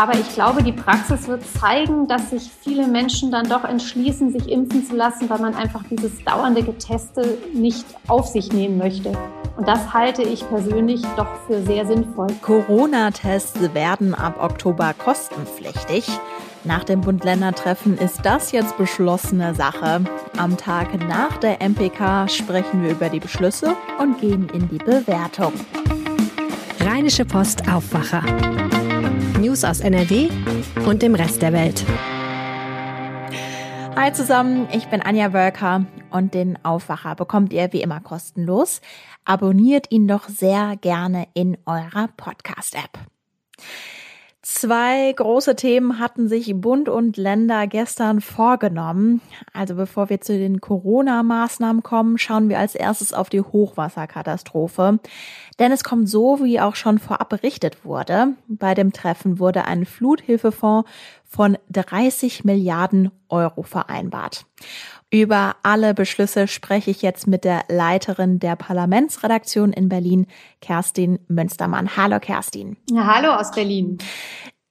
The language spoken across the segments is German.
Aber ich glaube, die Praxis wird zeigen, dass sich viele Menschen dann doch entschließen, sich impfen zu lassen, weil man einfach dieses dauernde Geteste nicht auf sich nehmen möchte. Und das halte ich persönlich doch für sehr sinnvoll. Corona-Tests werden ab Oktober kostenpflichtig. Nach dem Bund-Länder-Treffen ist das jetzt beschlossene Sache. Am Tag nach der MPK sprechen wir über die Beschlüsse und gehen in die Bewertung. Rheinische Post Aufwacher. News aus NRW und dem Rest der Welt. Hi zusammen, ich bin Anja Wölker und den Aufwacher bekommt ihr wie immer kostenlos. Abonniert ihn doch sehr gerne in eurer Podcast-App. Zwei große Themen hatten sich Bund und Länder gestern vorgenommen. Also bevor wir zu den Corona-Maßnahmen kommen, schauen wir als erstes auf die Hochwasserkatastrophe. Denn es kommt so, wie auch schon vorab berichtet wurde. Bei dem Treffen wurde ein Fluthilfefonds von 30 Milliarden Euro vereinbart. Über alle Beschlüsse spreche ich jetzt mit der Leiterin der Parlamentsredaktion in Berlin, Kerstin Münstermann. Hallo Kerstin. Ja, hallo aus Berlin.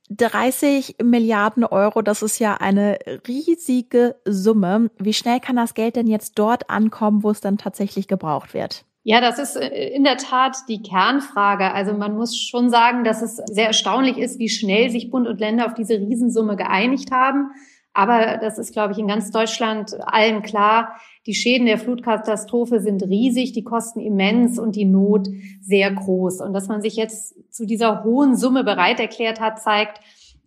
30 Milliarden Euro, das ist ja eine riesige Summe. Wie schnell kann das Geld denn jetzt dort ankommen, wo es dann tatsächlich gebraucht wird? Ja, das ist äh, in der Tat die Kernfrage. Also man muss schon sagen, dass es sehr erstaunlich ist, wie schnell sich Bund und Länder auf diese Riesensumme geeinigt haben. Aber das ist, glaube ich, in ganz Deutschland allen klar. Die Schäden der Flutkatastrophe sind riesig, die Kosten immens und die Not sehr groß. Und dass man sich jetzt zu dieser hohen Summe bereit erklärt hat, zeigt,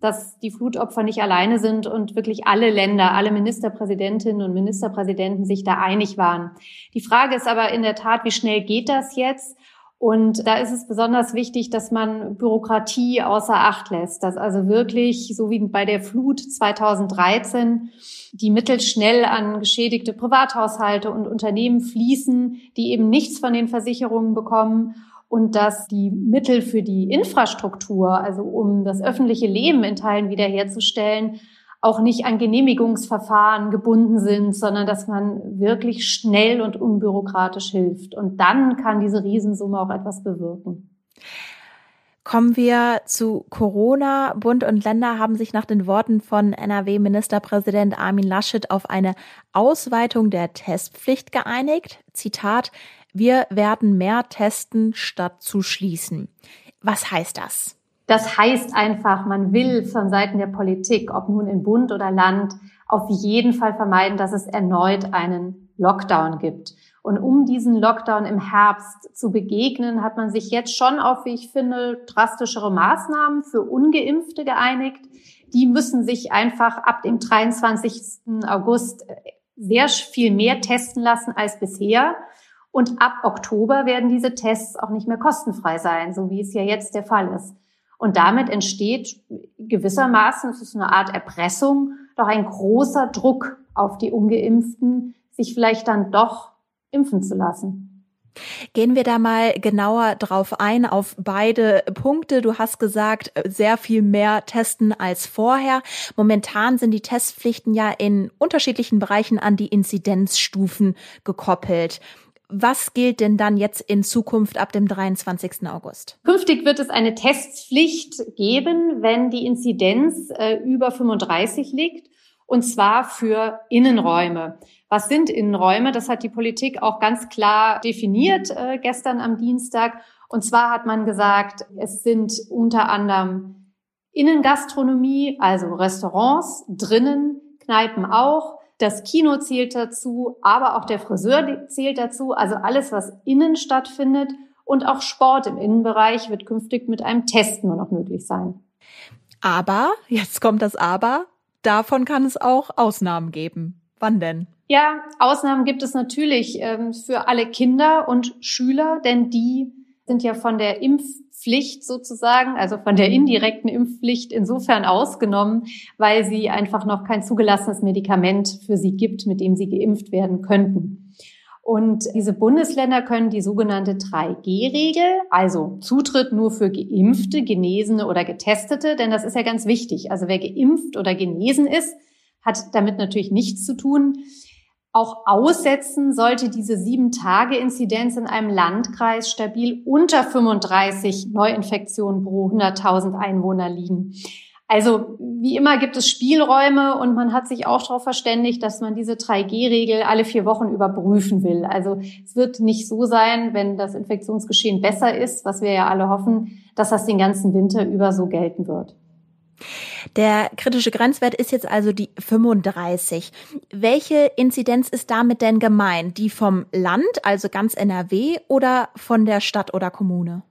dass die Flutopfer nicht alleine sind und wirklich alle Länder, alle Ministerpräsidentinnen und Ministerpräsidenten sich da einig waren. Die Frage ist aber in der Tat, wie schnell geht das jetzt? Und da ist es besonders wichtig, dass man Bürokratie außer Acht lässt, dass also wirklich, so wie bei der Flut 2013, die Mittel schnell an geschädigte Privathaushalte und Unternehmen fließen, die eben nichts von den Versicherungen bekommen und dass die Mittel für die Infrastruktur, also um das öffentliche Leben in Teilen wiederherzustellen, auch nicht an Genehmigungsverfahren gebunden sind, sondern dass man wirklich schnell und unbürokratisch hilft. Und dann kann diese Riesensumme auch etwas bewirken. Kommen wir zu Corona. Bund und Länder haben sich nach den Worten von NRW-Ministerpräsident Armin Laschet auf eine Ausweitung der Testpflicht geeinigt. Zitat, wir werden mehr testen, statt zu schließen. Was heißt das? Das heißt einfach, man will von Seiten der Politik, ob nun in Bund oder Land, auf jeden Fall vermeiden, dass es erneut einen Lockdown gibt. Und um diesen Lockdown im Herbst zu begegnen, hat man sich jetzt schon auf, wie ich finde, drastischere Maßnahmen für ungeimpfte geeinigt. Die müssen sich einfach ab dem 23. August sehr viel mehr testen lassen als bisher. Und ab Oktober werden diese Tests auch nicht mehr kostenfrei sein, so wie es ja jetzt der Fall ist. Und damit entsteht gewissermaßen, es ist eine Art Erpressung, doch ein großer Druck auf die Ungeimpften, sich vielleicht dann doch impfen zu lassen. Gehen wir da mal genauer drauf ein, auf beide Punkte. Du hast gesagt, sehr viel mehr testen als vorher. Momentan sind die Testpflichten ja in unterschiedlichen Bereichen an die Inzidenzstufen gekoppelt. Was gilt denn dann jetzt in Zukunft ab dem 23. August? Künftig wird es eine Testpflicht geben, wenn die Inzidenz äh, über 35 liegt, und zwar für Innenräume. Was sind Innenräume? Das hat die Politik auch ganz klar definiert äh, gestern am Dienstag. Und zwar hat man gesagt, es sind unter anderem Innengastronomie, also Restaurants, drinnen, Kneipen auch, das Kino zählt dazu, aber auch der Friseur zählt dazu. Also alles, was innen stattfindet und auch Sport im Innenbereich wird künftig mit einem Test nur noch möglich sein. Aber, jetzt kommt das Aber, davon kann es auch Ausnahmen geben. Wann denn? Ja, Ausnahmen gibt es natürlich ähm, für alle Kinder und Schüler, denn die sind ja von der Impfpflicht sozusagen, also von der indirekten Impfpflicht insofern ausgenommen, weil sie einfach noch kein zugelassenes Medikament für sie gibt, mit dem sie geimpft werden könnten. Und diese Bundesländer können die sogenannte 3G-Regel, also Zutritt nur für Geimpfte, Genesene oder Getestete, denn das ist ja ganz wichtig. Also wer geimpft oder genesen ist, hat damit natürlich nichts zu tun auch aussetzen sollte diese Sieben-Tage-Inzidenz in einem Landkreis stabil unter 35 Neuinfektionen pro 100.000 Einwohner liegen. Also wie immer gibt es Spielräume und man hat sich auch darauf verständigt, dass man diese 3G-Regel alle vier Wochen überprüfen will. Also es wird nicht so sein, wenn das Infektionsgeschehen besser ist, was wir ja alle hoffen, dass das den ganzen Winter über so gelten wird. Der kritische Grenzwert ist jetzt also die 35. Welche Inzidenz ist damit denn gemeint? Die vom Land, also ganz NRW, oder von der Stadt oder Kommune?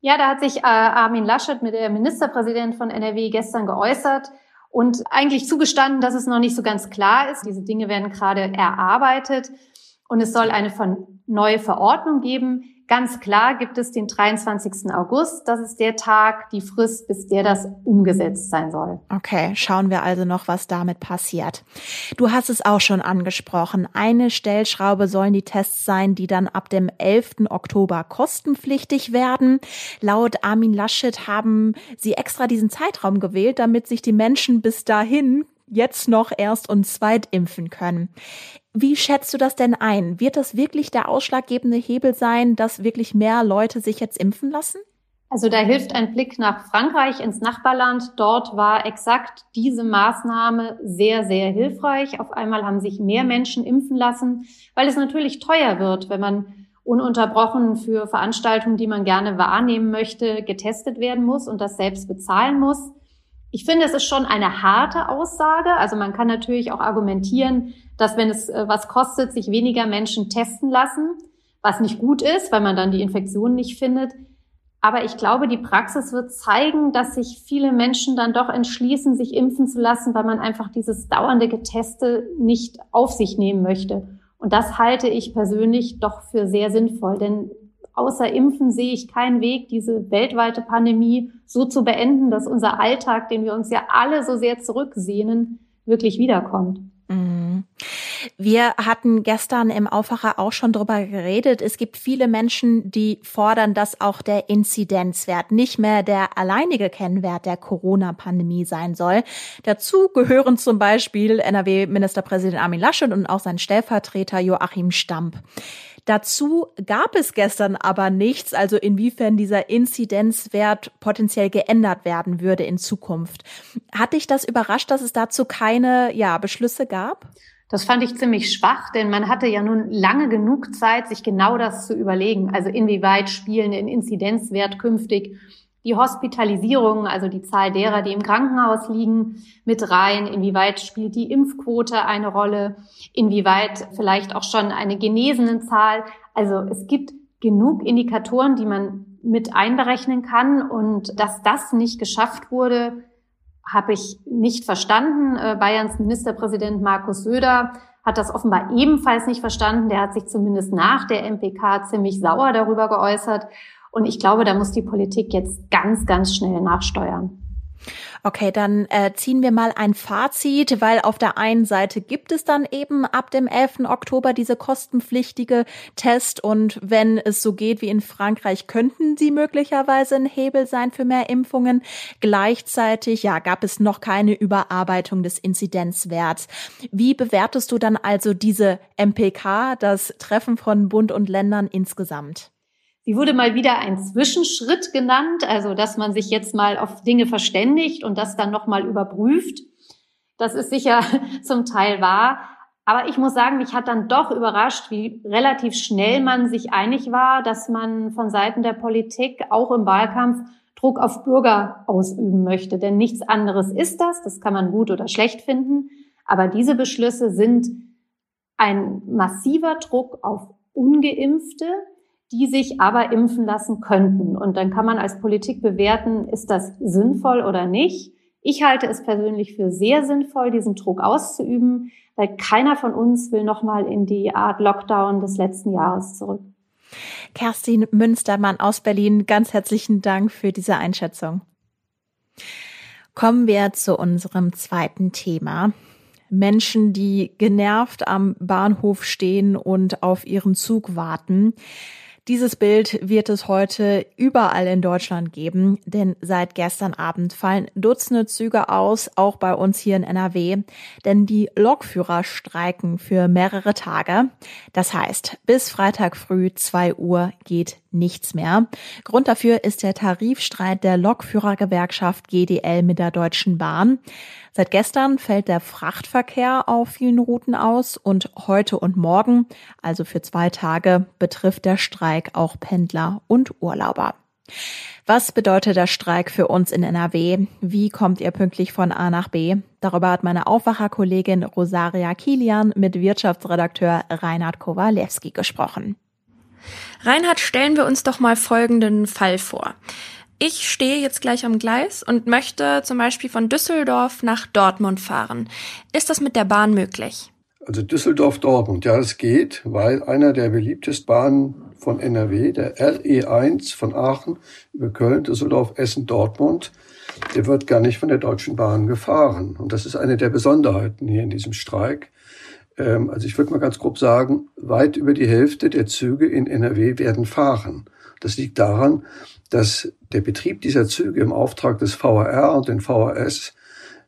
Ja, da hat sich äh, Armin Laschet der Ministerpräsident von NRW gestern geäußert und eigentlich zugestanden, dass es noch nicht so ganz klar ist. Diese Dinge werden gerade erarbeitet und es soll eine neue Verordnung geben, Ganz klar gibt es den 23. August. Das ist der Tag, die Frist, bis der das umgesetzt sein soll. Okay, schauen wir also noch, was damit passiert. Du hast es auch schon angesprochen. Eine Stellschraube sollen die Tests sein, die dann ab dem 11. Oktober kostenpflichtig werden. Laut Armin Laschet haben sie extra diesen Zeitraum gewählt, damit sich die Menschen bis dahin jetzt noch erst und zweit impfen können. Wie schätzt du das denn ein? Wird das wirklich der ausschlaggebende Hebel sein, dass wirklich mehr Leute sich jetzt impfen lassen? Also da hilft ein Blick nach Frankreich ins Nachbarland. Dort war exakt diese Maßnahme sehr, sehr hilfreich. Auf einmal haben sich mehr Menschen impfen lassen, weil es natürlich teuer wird, wenn man ununterbrochen für Veranstaltungen, die man gerne wahrnehmen möchte, getestet werden muss und das selbst bezahlen muss. Ich finde, es ist schon eine harte Aussage. Also man kann natürlich auch argumentieren, dass wenn es äh, was kostet, sich weniger Menschen testen lassen, was nicht gut ist, weil man dann die Infektion nicht findet. Aber ich glaube, die Praxis wird zeigen, dass sich viele Menschen dann doch entschließen, sich impfen zu lassen, weil man einfach dieses dauernde Geteste nicht auf sich nehmen möchte. Und das halte ich persönlich doch für sehr sinnvoll, denn außer Impfen sehe ich keinen Weg, diese weltweite Pandemie so zu beenden, dass unser Alltag, den wir uns ja alle so sehr zurücksehnen, wirklich wiederkommt. Mhm. Wir hatten gestern im Aufwacher auch schon drüber geredet. Es gibt viele Menschen, die fordern, dass auch der Inzidenzwert nicht mehr der alleinige Kennwert der Corona-Pandemie sein soll. Dazu gehören zum Beispiel NRW-Ministerpräsident Armin Laschet und auch sein Stellvertreter Joachim Stamp. Dazu gab es gestern aber nichts, also inwiefern dieser Inzidenzwert potenziell geändert werden würde in Zukunft. Hat dich das überrascht, dass es dazu keine ja, Beschlüsse gab? Das fand ich ziemlich schwach, denn man hatte ja nun lange genug Zeit, sich genau das zu überlegen. Also inwieweit spielen den Inzidenzwert künftig die Hospitalisierung, also die Zahl derer, die im Krankenhaus liegen, mit rein? Inwieweit spielt die Impfquote eine Rolle? Inwieweit vielleicht auch schon eine genesenen Zahl? Also es gibt genug Indikatoren, die man mit einberechnen kann. Und dass das nicht geschafft wurde, habe ich nicht verstanden. Äh, Bayerns Ministerpräsident Markus Söder hat das offenbar ebenfalls nicht verstanden. Der hat sich zumindest nach der MPK ziemlich sauer darüber geäußert. Und ich glaube, da muss die Politik jetzt ganz, ganz schnell nachsteuern. Okay, dann äh, ziehen wir mal ein Fazit, weil auf der einen Seite gibt es dann eben ab dem 11. Oktober diese kostenpflichtige Test und wenn es so geht wie in Frankreich, könnten sie möglicherweise ein Hebel sein für mehr Impfungen. Gleichzeitig, ja, gab es noch keine Überarbeitung des Inzidenzwerts. Wie bewertest du dann also diese MPK, das Treffen von Bund und Ländern insgesamt? Sie wurde mal wieder ein Zwischenschritt genannt, also dass man sich jetzt mal auf Dinge verständigt und das dann nochmal überprüft. Das ist sicher zum Teil wahr. Aber ich muss sagen, mich hat dann doch überrascht, wie relativ schnell man sich einig war, dass man von Seiten der Politik auch im Wahlkampf Druck auf Bürger ausüben möchte. Denn nichts anderes ist das. Das kann man gut oder schlecht finden. Aber diese Beschlüsse sind ein massiver Druck auf ungeimpfte, die sich aber impfen lassen könnten. Und dann kann man als Politik bewerten, ist das sinnvoll oder nicht. Ich halte es persönlich für sehr sinnvoll, diesen Druck auszuüben, weil keiner von uns will nochmal in die Art Lockdown des letzten Jahres zurück. Kerstin Münstermann aus Berlin, ganz herzlichen Dank für diese Einschätzung. Kommen wir zu unserem zweiten Thema. Menschen, die genervt am Bahnhof stehen und auf ihren Zug warten. Dieses Bild wird es heute überall in Deutschland geben, denn seit gestern Abend fallen Dutzende Züge aus, auch bei uns hier in NRW, denn die Lokführer streiken für mehrere Tage. Das heißt, bis Freitag früh 2 Uhr geht nichts mehr. Grund dafür ist der Tarifstreit der Lokführergewerkschaft GDL mit der Deutschen Bahn. Seit gestern fällt der Frachtverkehr auf vielen Routen aus und heute und morgen, also für zwei Tage, betrifft der Streik auch Pendler und Urlauber. Was bedeutet der Streik für uns in NRW? Wie kommt ihr pünktlich von A nach B? Darüber hat meine Aufwacherkollegin Rosaria Kilian mit Wirtschaftsredakteur Reinhard Kowalewski gesprochen. Reinhard, stellen wir uns doch mal folgenden Fall vor. Ich stehe jetzt gleich am Gleis und möchte zum Beispiel von Düsseldorf nach Dortmund fahren. Ist das mit der Bahn möglich? Also Düsseldorf-Dortmund, ja, es geht, weil einer der beliebtesten Bahnen von NRW, der RE1 von Aachen über Köln, Düsseldorf, Essen, Dortmund, der wird gar nicht von der Deutschen Bahn gefahren. Und das ist eine der Besonderheiten hier in diesem Streik. Ähm, also ich würde mal ganz grob sagen, weit über die Hälfte der Züge in NRW werden fahren. Das liegt daran, dass der Betrieb dieser Züge im Auftrag des VRR und den VRS,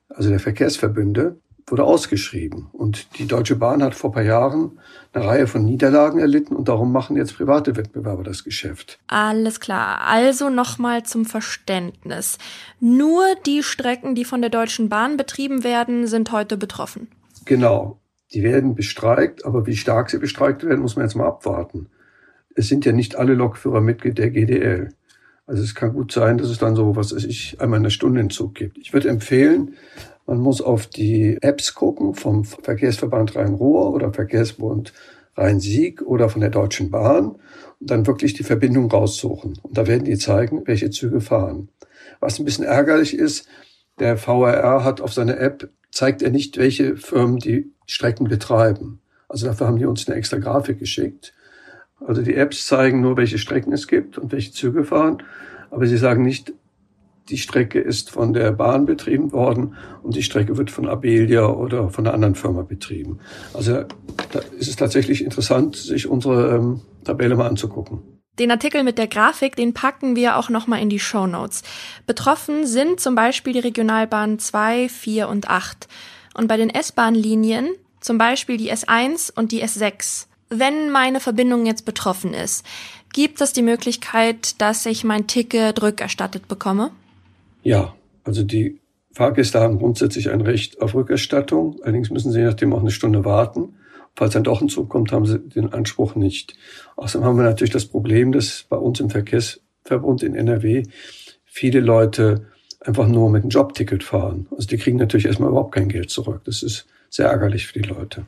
also der Verkehrsverbünde, wurde ausgeschrieben. Und die Deutsche Bahn hat vor paar Jahren eine Reihe von Niederlagen erlitten und darum machen jetzt private Wettbewerber das Geschäft. Alles klar. Also nochmal zum Verständnis. Nur die Strecken, die von der Deutschen Bahn betrieben werden, sind heute betroffen. Genau. Die werden bestreikt, aber wie stark sie bestreikt werden, muss man jetzt mal abwarten. Es sind ja nicht alle Lokführer Mitglied der GDL. Also es kann gut sein, dass es dann so, was weiß ich, einmal eine Stunde in Zug gibt. Ich würde empfehlen, man muss auf die Apps gucken vom Verkehrsverband Rhein-Ruhr oder Verkehrsbund Rhein-Sieg oder von der Deutschen Bahn und dann wirklich die Verbindung raussuchen. Und da werden die zeigen, welche Züge fahren. Was ein bisschen ärgerlich ist, der VRR hat auf seiner App, zeigt er nicht, welche Firmen die Strecken betreiben. Also dafür haben die uns eine extra Grafik geschickt. Also die Apps zeigen nur, welche Strecken es gibt und welche Züge fahren, aber sie sagen nicht, die Strecke ist von der Bahn betrieben worden und die Strecke wird von Abelia oder von einer anderen Firma betrieben. Also da ist es tatsächlich interessant, sich unsere ähm, Tabelle mal anzugucken. Den Artikel mit der Grafik, den packen wir auch nochmal in die Show Notes. Betroffen sind zum Beispiel die Regionalbahnen 2, 4 und 8. Und bei den S-Bahn-Linien, zum Beispiel die S1 und die S6, wenn meine Verbindung jetzt betroffen ist, gibt es die Möglichkeit, dass ich mein Ticket rückerstattet bekomme? Ja, also die Fahrgäste haben grundsätzlich ein Recht auf Rückerstattung. Allerdings müssen sie nachdem auch eine Stunde warten. Falls dann doch ein Zug kommt, haben sie den Anspruch nicht. Außerdem haben wir natürlich das Problem, dass bei uns im Verkehrsverbund in NRW viele Leute einfach nur mit einem Jobticket fahren. Also die kriegen natürlich erstmal überhaupt kein Geld zurück. Das ist sehr ärgerlich für die Leute.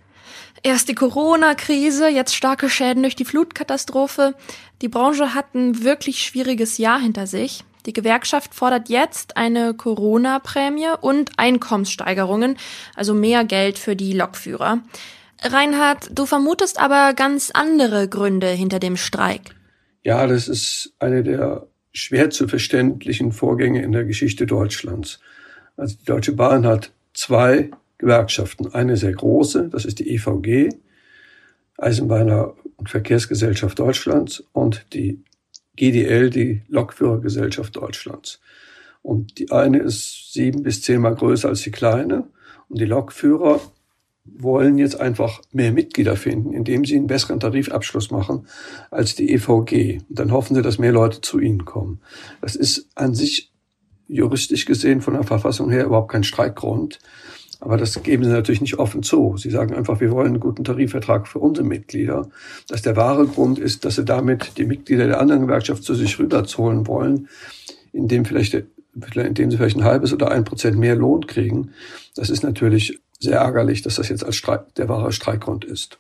Erst die Corona-Krise, jetzt starke Schäden durch die Flutkatastrophe. Die Branche hat ein wirklich schwieriges Jahr hinter sich. Die Gewerkschaft fordert jetzt eine Corona-Prämie und Einkommenssteigerungen, also mehr Geld für die Lokführer. Reinhard, du vermutest aber ganz andere Gründe hinter dem Streik. Ja, das ist eine der schwer zu verständlichen Vorgänge in der Geschichte Deutschlands. Also die Deutsche Bahn hat zwei Gewerkschaften. Eine sehr große, das ist die EVG, Eisenbahner- und Verkehrsgesellschaft Deutschlands und die GDL, die Lokführergesellschaft Deutschlands. Und die eine ist sieben bis zehnmal größer als die kleine. Und die Lokführer wollen jetzt einfach mehr Mitglieder finden, indem sie einen besseren Tarifabschluss machen als die EVG. Und dann hoffen sie, dass mehr Leute zu ihnen kommen. Das ist an sich juristisch gesehen von der Verfassung her überhaupt kein Streikgrund. Aber das geben sie natürlich nicht offen zu. Sie sagen einfach, wir wollen einen guten Tarifvertrag für unsere Mitglieder. Dass der wahre Grund ist, dass sie damit die Mitglieder der anderen Gewerkschaft zu sich rüberzolen wollen, indem vielleicht, indem sie vielleicht ein halbes oder ein Prozent mehr Lohn kriegen. Das ist natürlich sehr ärgerlich, dass das jetzt als Streik, der wahre Streikgrund ist.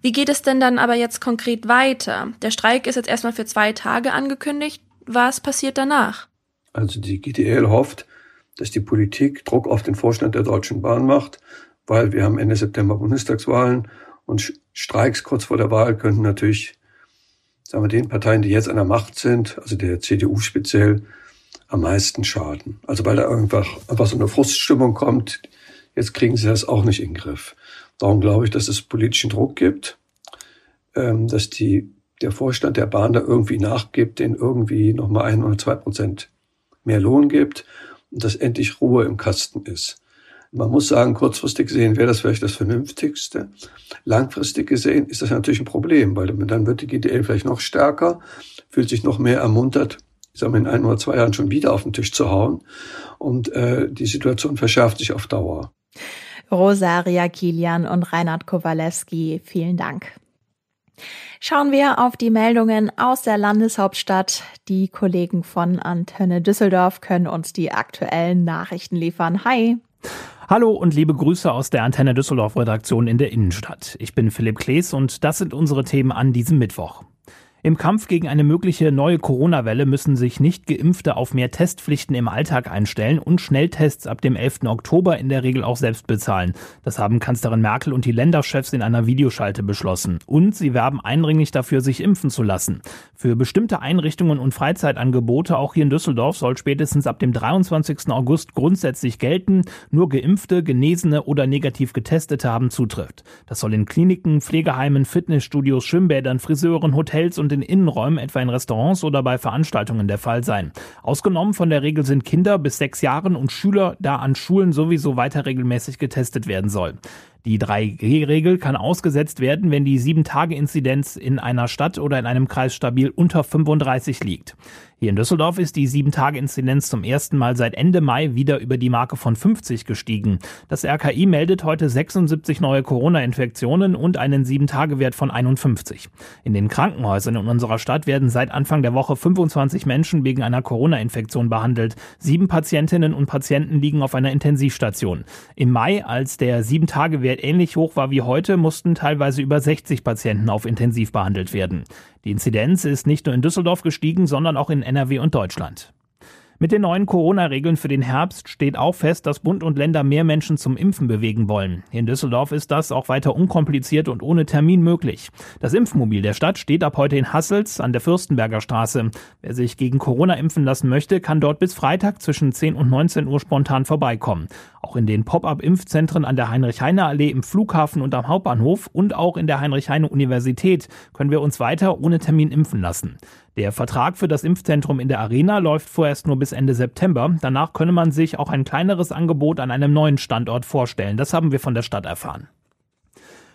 Wie geht es denn dann aber jetzt konkret weiter? Der Streik ist jetzt erstmal für zwei Tage angekündigt. Was passiert danach? Also die GDL hofft, dass die Politik Druck auf den Vorstand der Deutschen Bahn macht, weil wir haben Ende September Bundestagswahlen und Streiks kurz vor der Wahl könnten natürlich, sagen wir, den Parteien, die jetzt an der Macht sind, also der CDU speziell, am meisten schaden. Also weil da einfach, einfach so eine Fruststimmung kommt, jetzt kriegen sie das auch nicht in den Griff. Darum glaube ich, dass es politischen Druck gibt, ähm, dass die der Vorstand der Bahn da irgendwie nachgibt, den irgendwie nochmal ein oder zwei Prozent mehr Lohn gibt dass endlich Ruhe im Kasten ist. Man muss sagen, kurzfristig gesehen wäre das vielleicht das Vernünftigste. Langfristig gesehen ist das natürlich ein Problem, weil dann wird die GDL vielleicht noch stärker, fühlt sich noch mehr ermuntert, ich sage mal, in ein oder zwei Jahren schon wieder auf den Tisch zu hauen. Und äh, die Situation verschärft sich auf Dauer. Rosaria Kilian und Reinhard Kowalewski, vielen Dank. Schauen wir auf die Meldungen aus der Landeshauptstadt. Die Kollegen von Antenne Düsseldorf können uns die aktuellen Nachrichten liefern. Hi. Hallo und liebe Grüße aus der Antenne Düsseldorf Redaktion in der Innenstadt. Ich bin Philipp Klees und das sind unsere Themen an diesem Mittwoch. Im Kampf gegen eine mögliche neue Corona-Welle müssen sich Nicht-Geimpfte auf mehr Testpflichten im Alltag einstellen und Schnelltests ab dem 11. Oktober in der Regel auch selbst bezahlen. Das haben Kanzlerin Merkel und die Länderchefs in einer Videoschalte beschlossen. Und sie werben eindringlich dafür, sich impfen zu lassen. Für bestimmte Einrichtungen und Freizeitangebote, auch hier in Düsseldorf, soll spätestens ab dem 23. August grundsätzlich gelten, nur Geimpfte, Genesene oder negativ Getestete haben Zutritt. Das soll in Kliniken, Pflegeheimen, Fitnessstudios, Schwimmbädern, Friseuren, Hotels und und in Innenräumen, etwa in Restaurants oder bei Veranstaltungen der Fall sein. Ausgenommen von der Regel sind Kinder bis sechs Jahren und Schüler, da an Schulen sowieso weiter regelmäßig getestet werden soll. Die 3G-Regel kann ausgesetzt werden, wenn die 7-Tage-Inzidenz in einer Stadt oder in einem Kreis stabil unter 35 liegt. Hier in Düsseldorf ist die 7-Tage-Inzidenz zum ersten Mal seit Ende Mai wieder über die Marke von 50 gestiegen. Das RKI meldet heute 76 neue Corona-Infektionen und einen 7-Tage-Wert von 51. In den Krankenhäusern in unserer Stadt werden seit Anfang der Woche 25 Menschen wegen einer Corona-Infektion behandelt. Sieben Patientinnen und Patienten liegen auf einer Intensivstation. Im Mai, als der 7-Tage-Wert Wert ähnlich hoch war wie heute, mussten teilweise über 60 Patienten auf Intensiv behandelt werden. Die Inzidenz ist nicht nur in Düsseldorf gestiegen, sondern auch in NRW und Deutschland. Mit den neuen Corona-Regeln für den Herbst steht auch fest, dass Bund und Länder mehr Menschen zum Impfen bewegen wollen. In Düsseldorf ist das auch weiter unkompliziert und ohne Termin möglich. Das Impfmobil der Stadt steht ab heute in Hassels an der Fürstenberger Straße. Wer sich gegen Corona impfen lassen möchte, kann dort bis Freitag zwischen 10 und 19 Uhr spontan vorbeikommen. Auch in den Pop-up-Impfzentren an der Heinrich-Heine-Allee im Flughafen und am Hauptbahnhof und auch in der Heinrich-Heine-Universität können wir uns weiter ohne Termin impfen lassen. Der Vertrag für das Impfzentrum in der Arena läuft vorerst nur bis Ende September. Danach könne man sich auch ein kleineres Angebot an einem neuen Standort vorstellen. Das haben wir von der Stadt erfahren.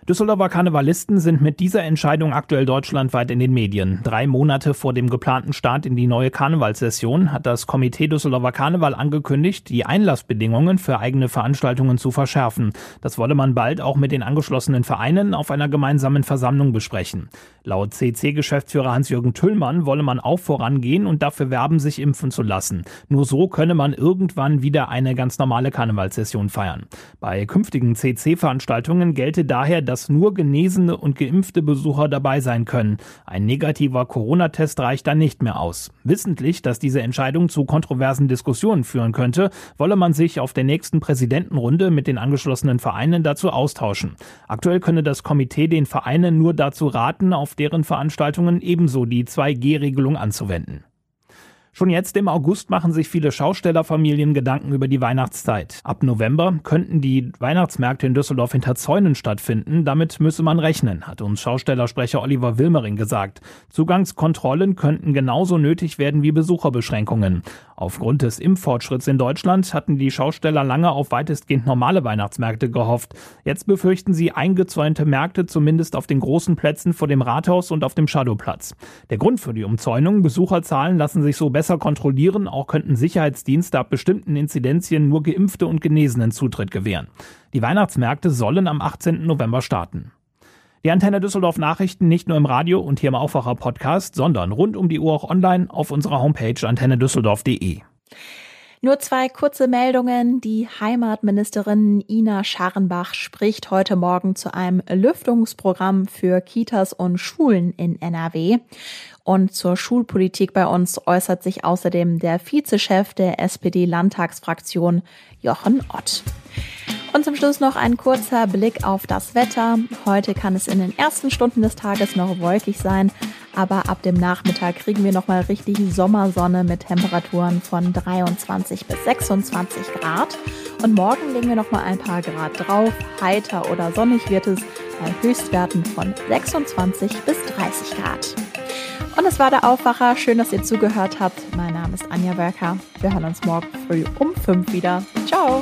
Düsseldorfer Karnevalisten sind mit dieser Entscheidung aktuell deutschlandweit in den Medien. Drei Monate vor dem geplanten Start in die neue Karnevalssession hat das Komitee Düsseldorfer Karneval angekündigt, die Einlassbedingungen für eigene Veranstaltungen zu verschärfen. Das wolle man bald auch mit den angeschlossenen Vereinen auf einer gemeinsamen Versammlung besprechen. Laut CC-Geschäftsführer Hans-Jürgen Tüllmann wolle man auch vorangehen und dafür werben, sich impfen zu lassen. Nur so könne man irgendwann wieder eine ganz normale Karnevalssession feiern. Bei künftigen CC-Veranstaltungen gelte daher, dass nur genesene und geimpfte Besucher dabei sein können. Ein negativer Corona-Test reicht dann nicht mehr aus. Wissentlich, dass diese Entscheidung zu kontroversen Diskussionen führen könnte, wolle man sich auf der nächsten Präsidentenrunde mit den angeschlossenen Vereinen dazu austauschen. Aktuell könne das Komitee den Vereinen nur dazu raten, auf deren Veranstaltungen ebenso die 2G-Regelung anzuwenden. Schon jetzt im August machen sich viele Schaustellerfamilien Gedanken über die Weihnachtszeit. Ab November könnten die Weihnachtsmärkte in Düsseldorf hinter Zäunen stattfinden. Damit müsse man rechnen, hat uns Schaustellersprecher Oliver Wilmering gesagt. Zugangskontrollen könnten genauso nötig werden wie Besucherbeschränkungen. Aufgrund des Impffortschritts in Deutschland hatten die Schausteller lange auf weitestgehend normale Weihnachtsmärkte gehofft. Jetzt befürchten sie eingezäunte Märkte zumindest auf den großen Plätzen vor dem Rathaus und auf dem Shadowplatz. Der Grund für die Umzäunung, Besucherzahlen lassen sich so besser kontrollieren. Auch könnten Sicherheitsdienste ab bestimmten Inzidenzien nur Geimpfte und Genesenen Zutritt gewähren. Die Weihnachtsmärkte sollen am 18. November starten. Die Antenne Düsseldorf Nachrichten nicht nur im Radio und hier im Aufwacher Podcast, sondern rund um die Uhr auch online auf unserer Homepage antennedüsseldorf.de. Nur zwei kurze Meldungen. Die Heimatministerin Ina Scharrenbach spricht heute Morgen zu einem Lüftungsprogramm für Kitas und Schulen in NRW. Und zur Schulpolitik bei uns äußert sich außerdem der Vizechef der SPD-Landtagsfraktion Jochen Ott. Und zum Schluss noch ein kurzer Blick auf das Wetter. Heute kann es in den ersten Stunden des Tages noch wolkig sein, aber ab dem Nachmittag kriegen wir nochmal richtig Sommersonne mit Temperaturen von 23 bis 26 Grad. Und morgen legen wir nochmal ein paar Grad drauf. Heiter oder sonnig wird es bei Höchstwerten von 26 bis 30 Grad. Und es war der Aufwacher. Schön, dass ihr zugehört habt. Mein Name ist Anja Werker. Wir hören uns morgen früh um 5 wieder. Ciao!